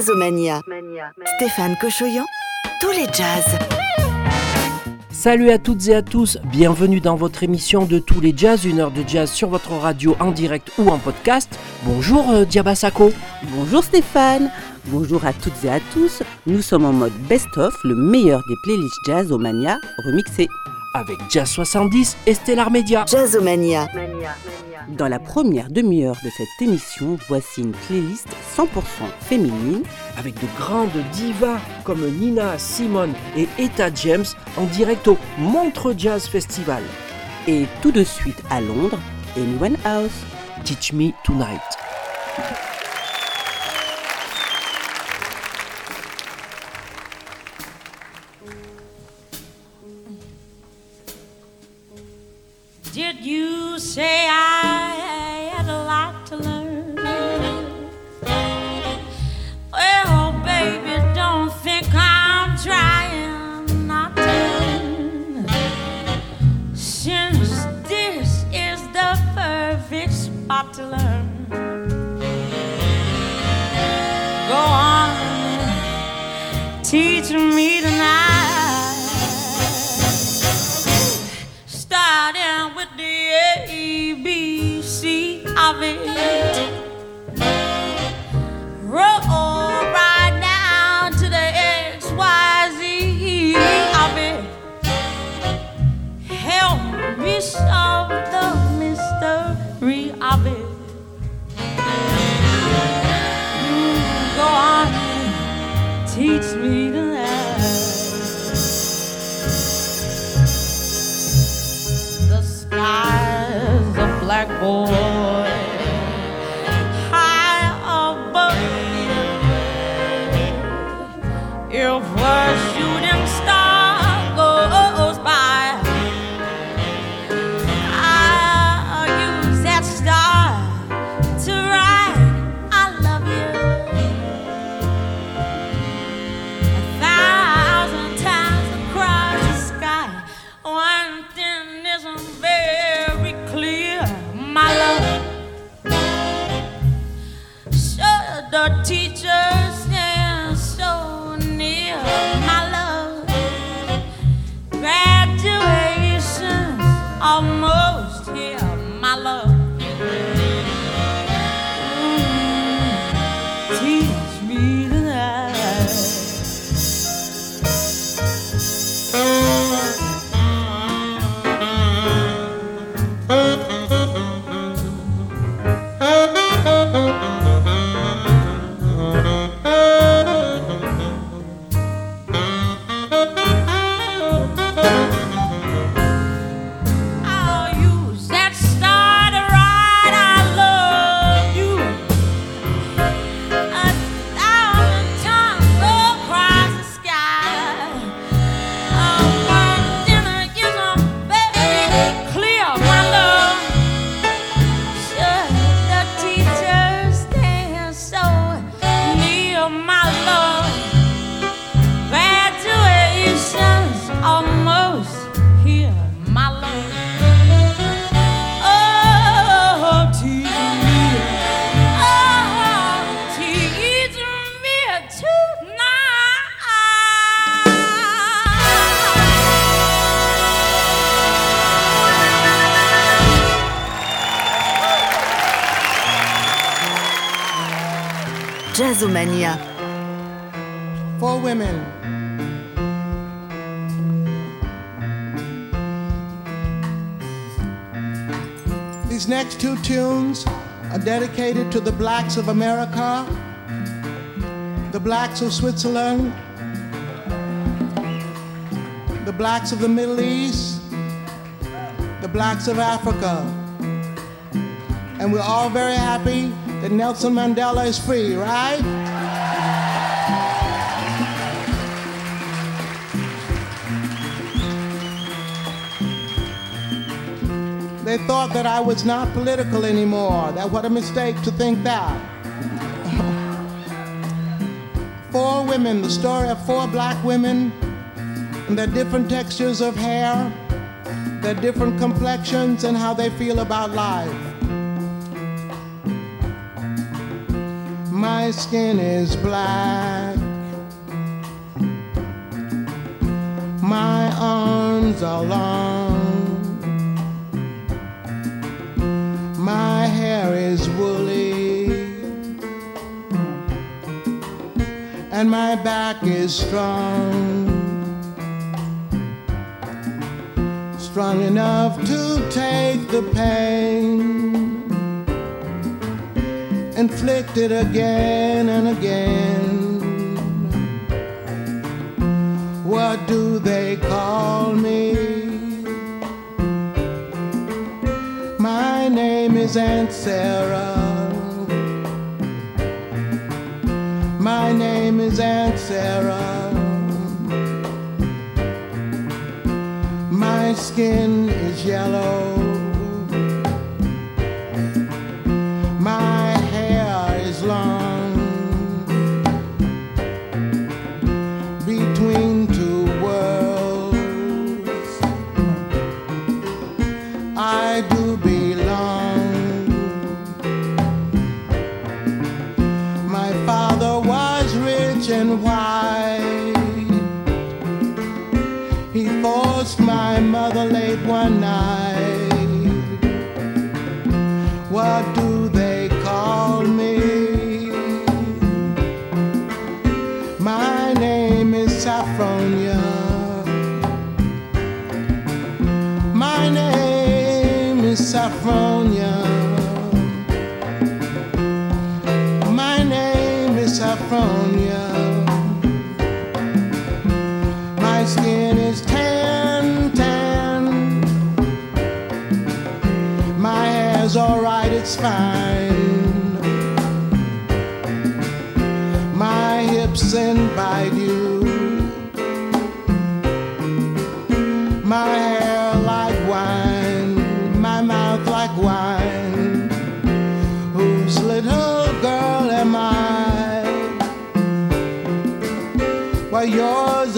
Jazzomania. Stéphane Cochoyan, tous les jazz. Salut à toutes et à tous, bienvenue dans votre émission de tous les jazz, une heure de jazz sur votre radio en direct ou en podcast. Bonjour euh, Diabasako. Bonjour Stéphane, bonjour à toutes et à tous. Nous sommes en mode best-of, le meilleur des playlists jazz au Mania remixé. Avec Jazz 70 et Stellar Media. Jazzomania. Dans la première demi-heure de cette émission, voici une playlist 100% féminine Avec de grandes divas comme Nina Simone et Etta James en direct au Montreux Jazz Festival. et tout de suite à Londres, Amy Winehouse. Teach Me Tonight. You say I had a lot to learn? Well, baby, don't think I'm trying not to. Since this is the perfect spot to learn. Go on teach me tonight. Starting with the A, B, C of. A Jazzomania. for women. These next two tunes are dedicated to the blacks of America, the blacks of Switzerland, the blacks of the Middle East, the blacks of Africa. And we're all very happy that Nelson Mandela is free, right? They thought that I was not political anymore. That what a mistake to think that. four women, the story of four black women and their different textures of hair, their different complexions, and how they feel about life. My skin is black. My arms are long. My hair is woolly. And my back is strong. Strong enough to take the pain inflicted again and again. What do they call me? My name is Aunt Sarah. My name is Aunt Sarah. My skin is yellow. Name. My name is Saffronia. My skin is tan, tan. My hair's alright, it's fine. My hips invite you.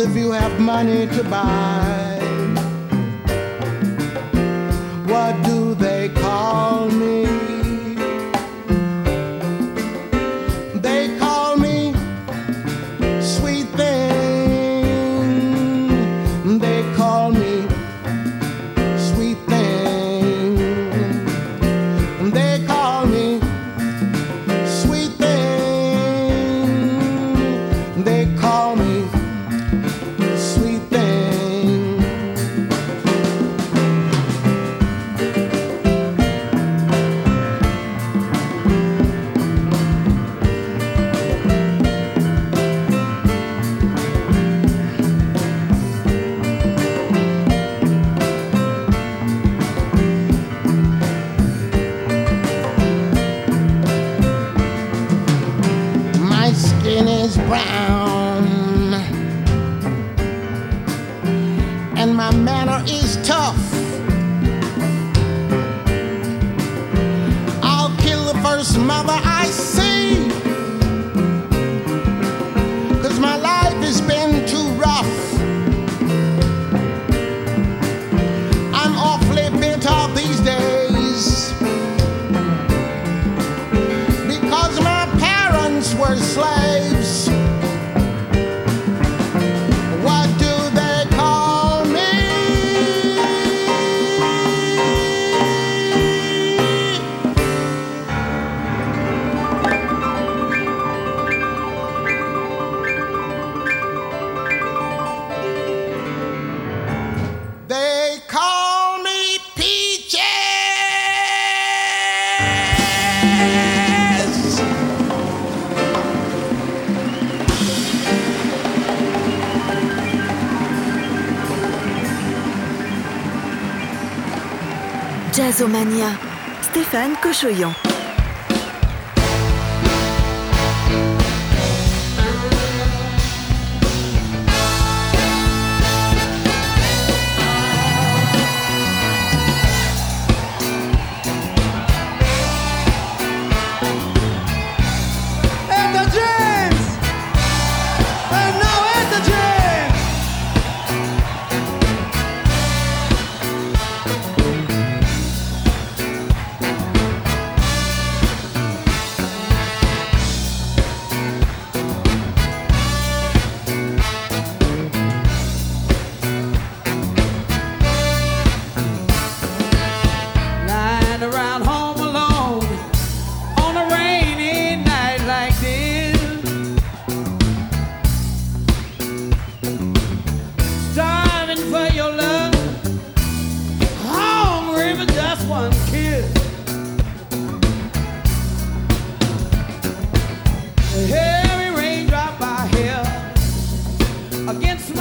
If you have money to buy. Cochoyan.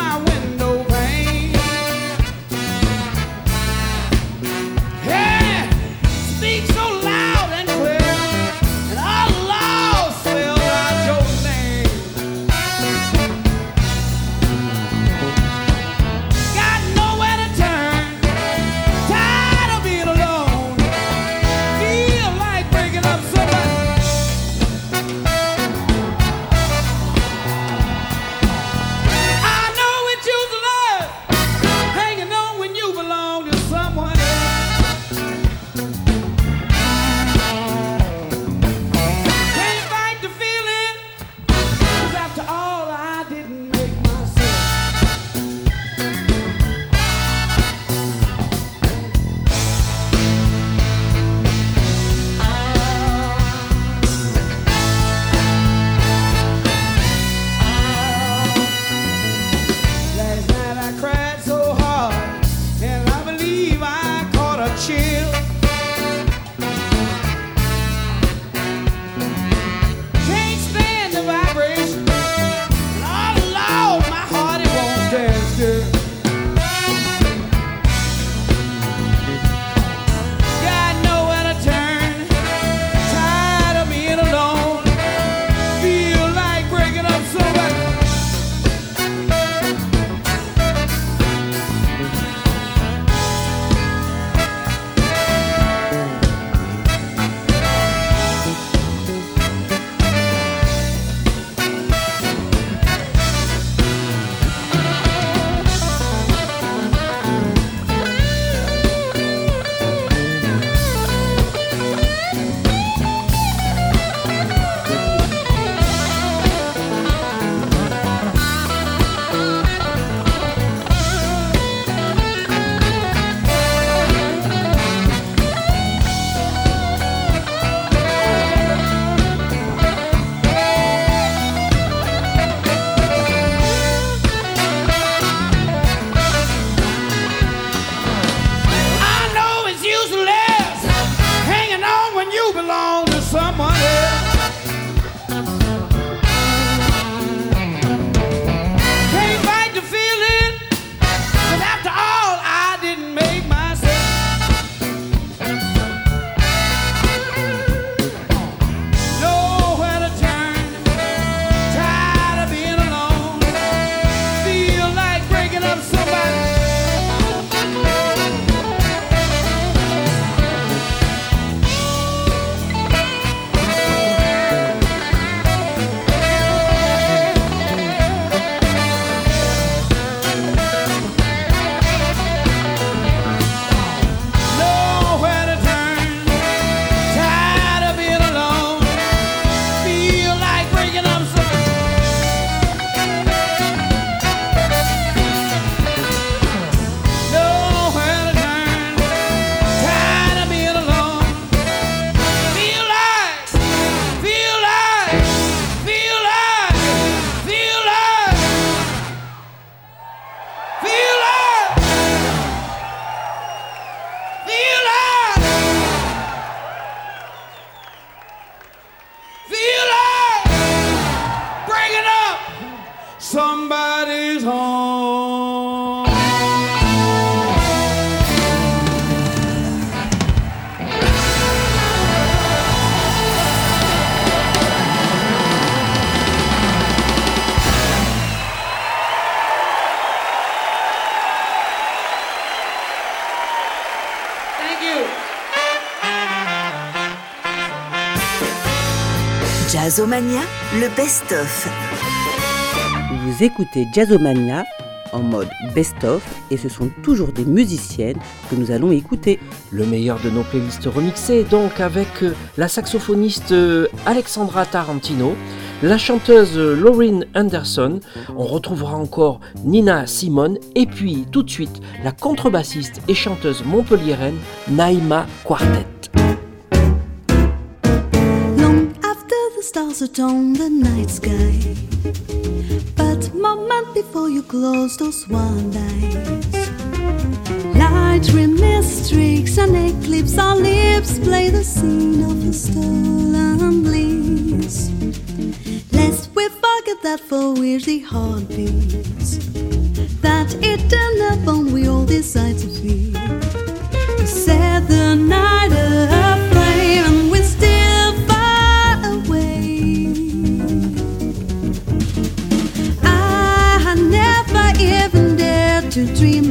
my window pane. Jazzomania, le best-of. Vous écoutez Jazzomania en mode best-of et ce sont toujours des musiciennes que nous allons écouter. Le meilleur de nos playlists remixées, donc avec euh, la saxophoniste euh, Alexandra Tarantino, la chanteuse euh, Lauryn Anderson, on retrouvera encore Nina Simone et puis tout de suite la contrebassiste et chanteuse montpelliéraine Naïma Quartet. On the night sky. But moment before you close those one eyes. Light remiss streaks and eclipse our lips play the scene of a stolen bliss. Lest we forget that for which the heart beats. That eternal bond we all decide to feel. Set the night to dream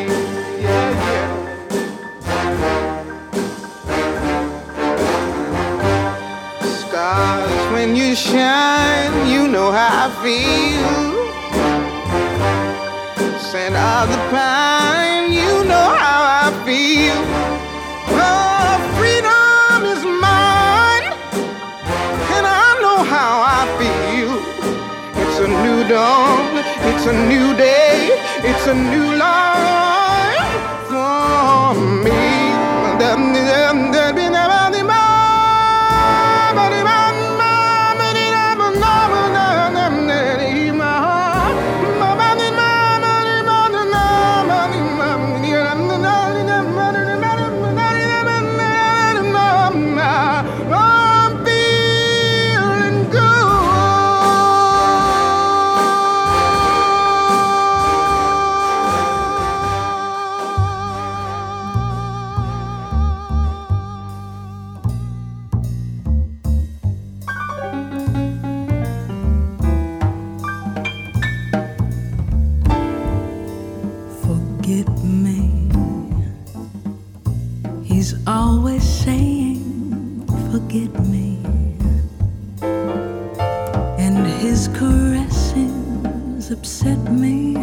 Stars, when you shine, you know how I feel. Scent of the pine, you know how I feel. Oh, freedom is mine, and I know how I feel. It's a new dawn, it's a new day, it's a new life always saying, Forget me. And his caressings upset me.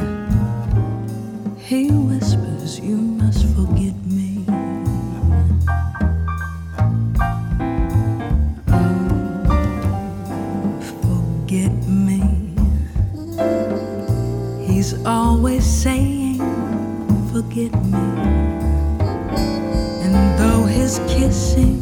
He whispers, You must forget me. Forget me. He's always saying, Forget me. His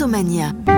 Rhizomania.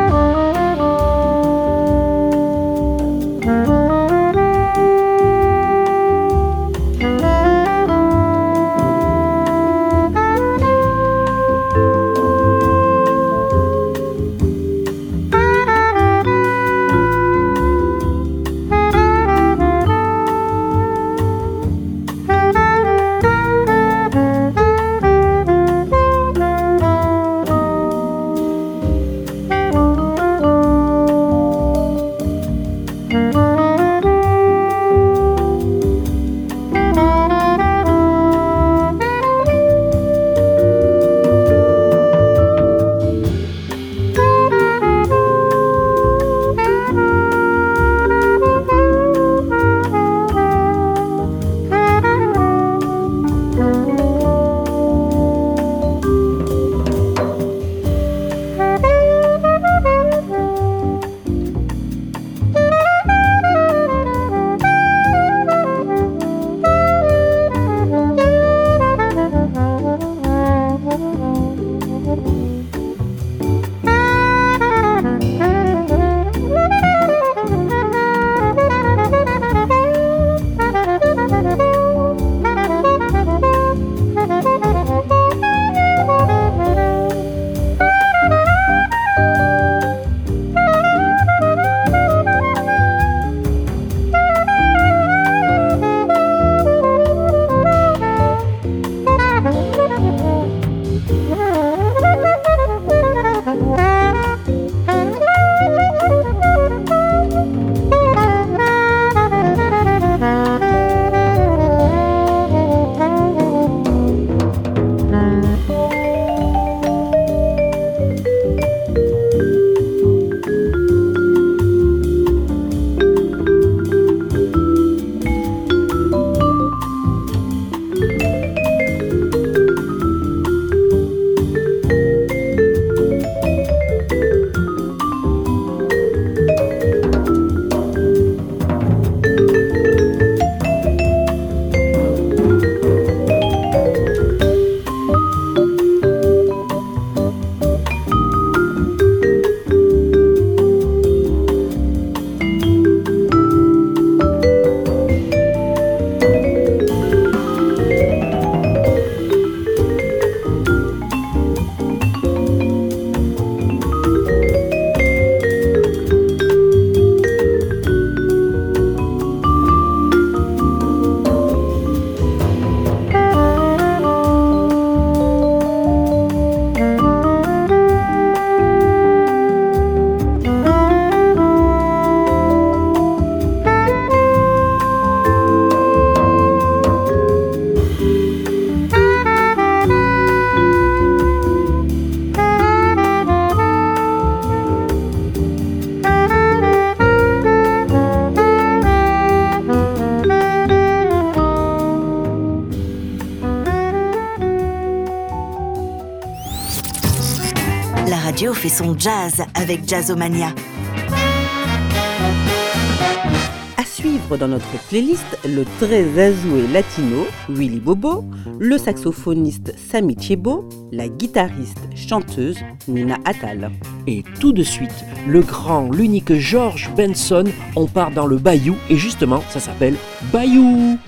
Son jazz avec Jazzomania. À suivre dans notre playlist, le très azoué latino Willy Bobo, le saxophoniste Sami Chebo, la guitariste chanteuse Nina Attal. Et tout de suite, le grand, l'unique George Benson, on part dans le Bayou et justement, ça s'appelle Bayou.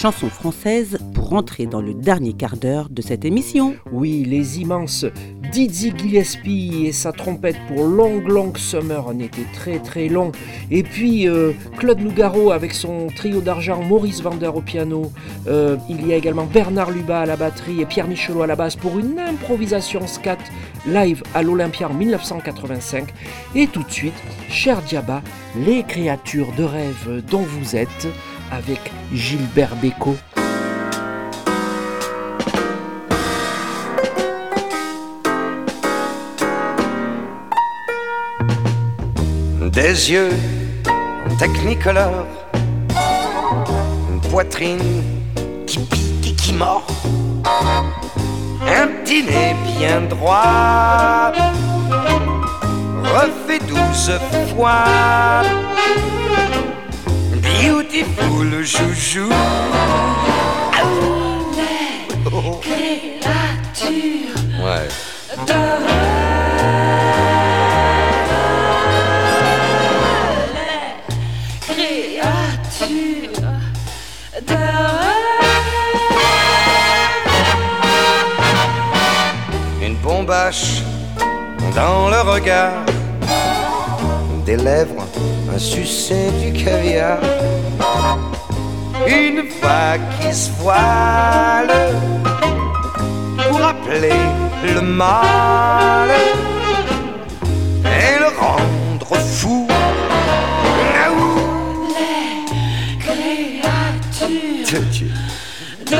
Chanson française pour entrer dans le dernier quart d'heure de cette émission. Oui, les immenses Dizzy Gillespie et sa trompette pour Long Long Summer en était très très long. Et puis euh, Claude Nougaro avec son trio d'argent, Maurice Vander au piano. Euh, il y a également Bernard Lubat à la batterie et Pierre Michelot à la basse pour une improvisation scat live à l'Olympia en 1985. Et tout de suite, cher Diaba, les créatures de rêve dont vous êtes avec Gilbert Bécaud. Des yeux technicolores, une poitrine qui pique et qui mord, un petit nez bien droit, refait douze fois, beautiful joujou. Ouais. Une bombache dans le regard, des lèvres, succès du caviar. Une vague qui se voile pour rappeler le mal et le rendre fou. Naou. Dieu, Dieu. Mais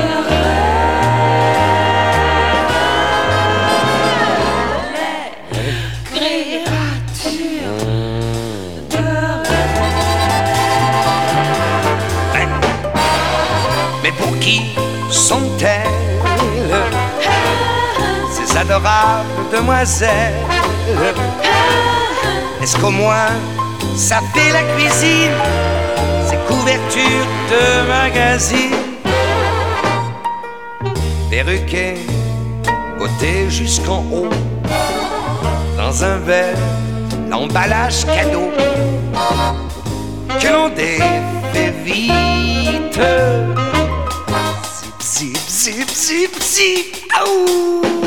qui sont-elles Ces adorables demoiselles. Est-ce qu'au moins ça fait la cuisine Ces couvertures de magazines? Perruquées, beauté jusqu'en haut. Dans un verre, l'emballage cadeau. Que l'on défait vite zip, zip, zip,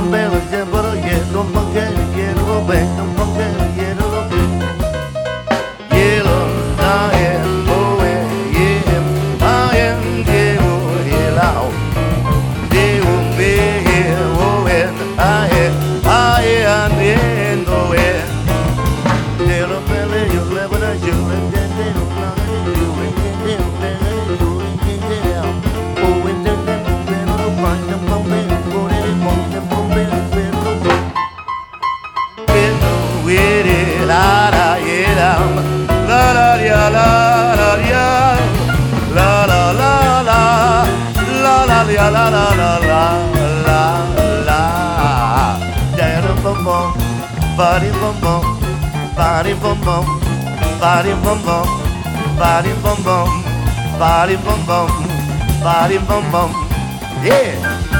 Don't build bum body bum bum body bum bum. Yeah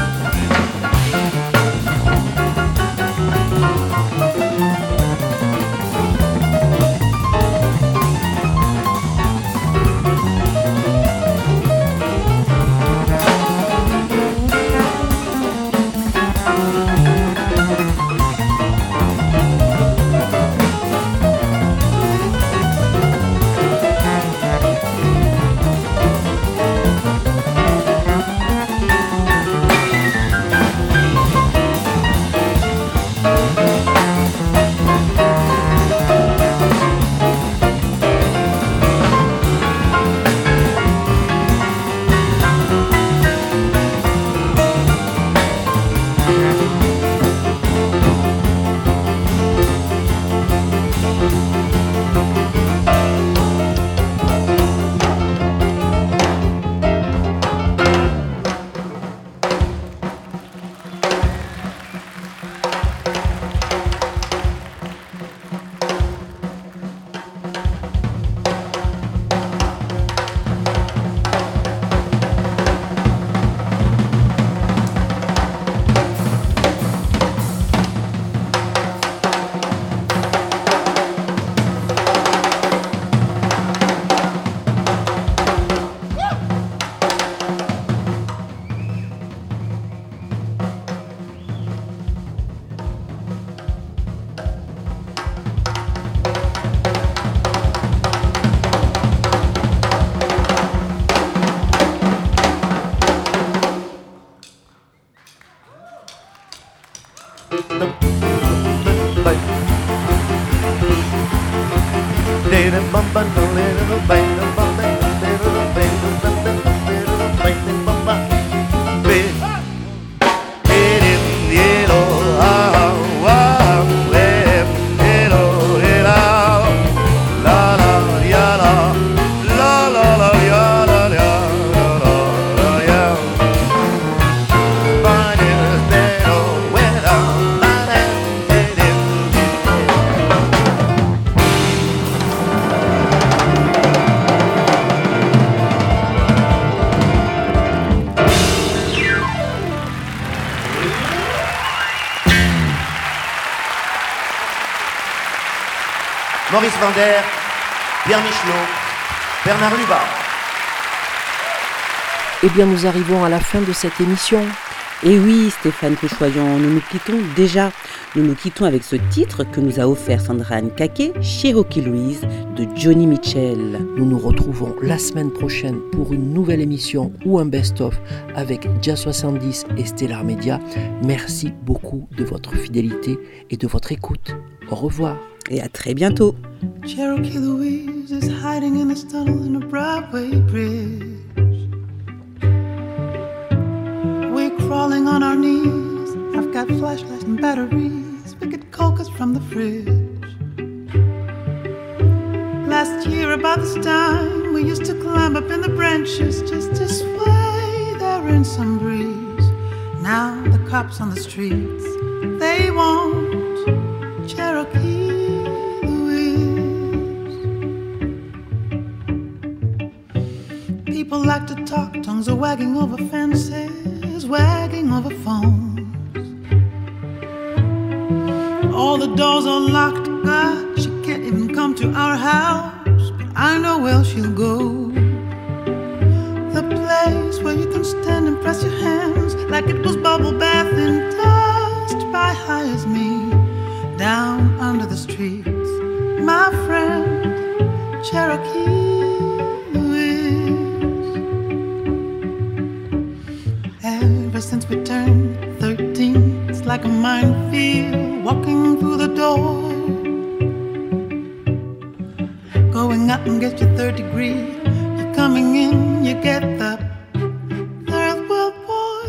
bien, nous arrivons à la fin de cette émission. Et oui, Stéphane Cochoyon, nous nous quittons déjà. Nous nous quittons avec ce titre que nous a offert Sandra Nkake, Cherokee Louise, de Johnny Mitchell. Nous nous retrouvons la semaine prochaine pour une nouvelle émission ou un best-of avec Jazz 70 et Stellar Media. Merci beaucoup de votre fidélité et de votre écoute. Au revoir. Et à très bientôt. Cherokee Louise is hiding in a tunnel in a Broadway bridge. Crawling on our knees. I've got flashlights and batteries. We get cocoas from the fridge. Last year, about this time, we used to climb up in the branches just to sway there in some breeze. Now the cops on the streets, they want Cherokee. People like to talk, tongues are wagging over fences, wagging over phones. All the doors are locked, God, she can't even come to our house, but I know where she'll go. The place where you can stand and press your hands like it was bubble bath and touched by high as me down under the streets. My friend, Cherokee Ever since we turned 13, it's like a minefield walking through the door. Going up and get your third degree. You're coming in, you get the third world war.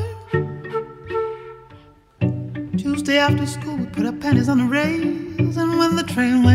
Tuesday after school, we put our pennies on the rails, and when the train went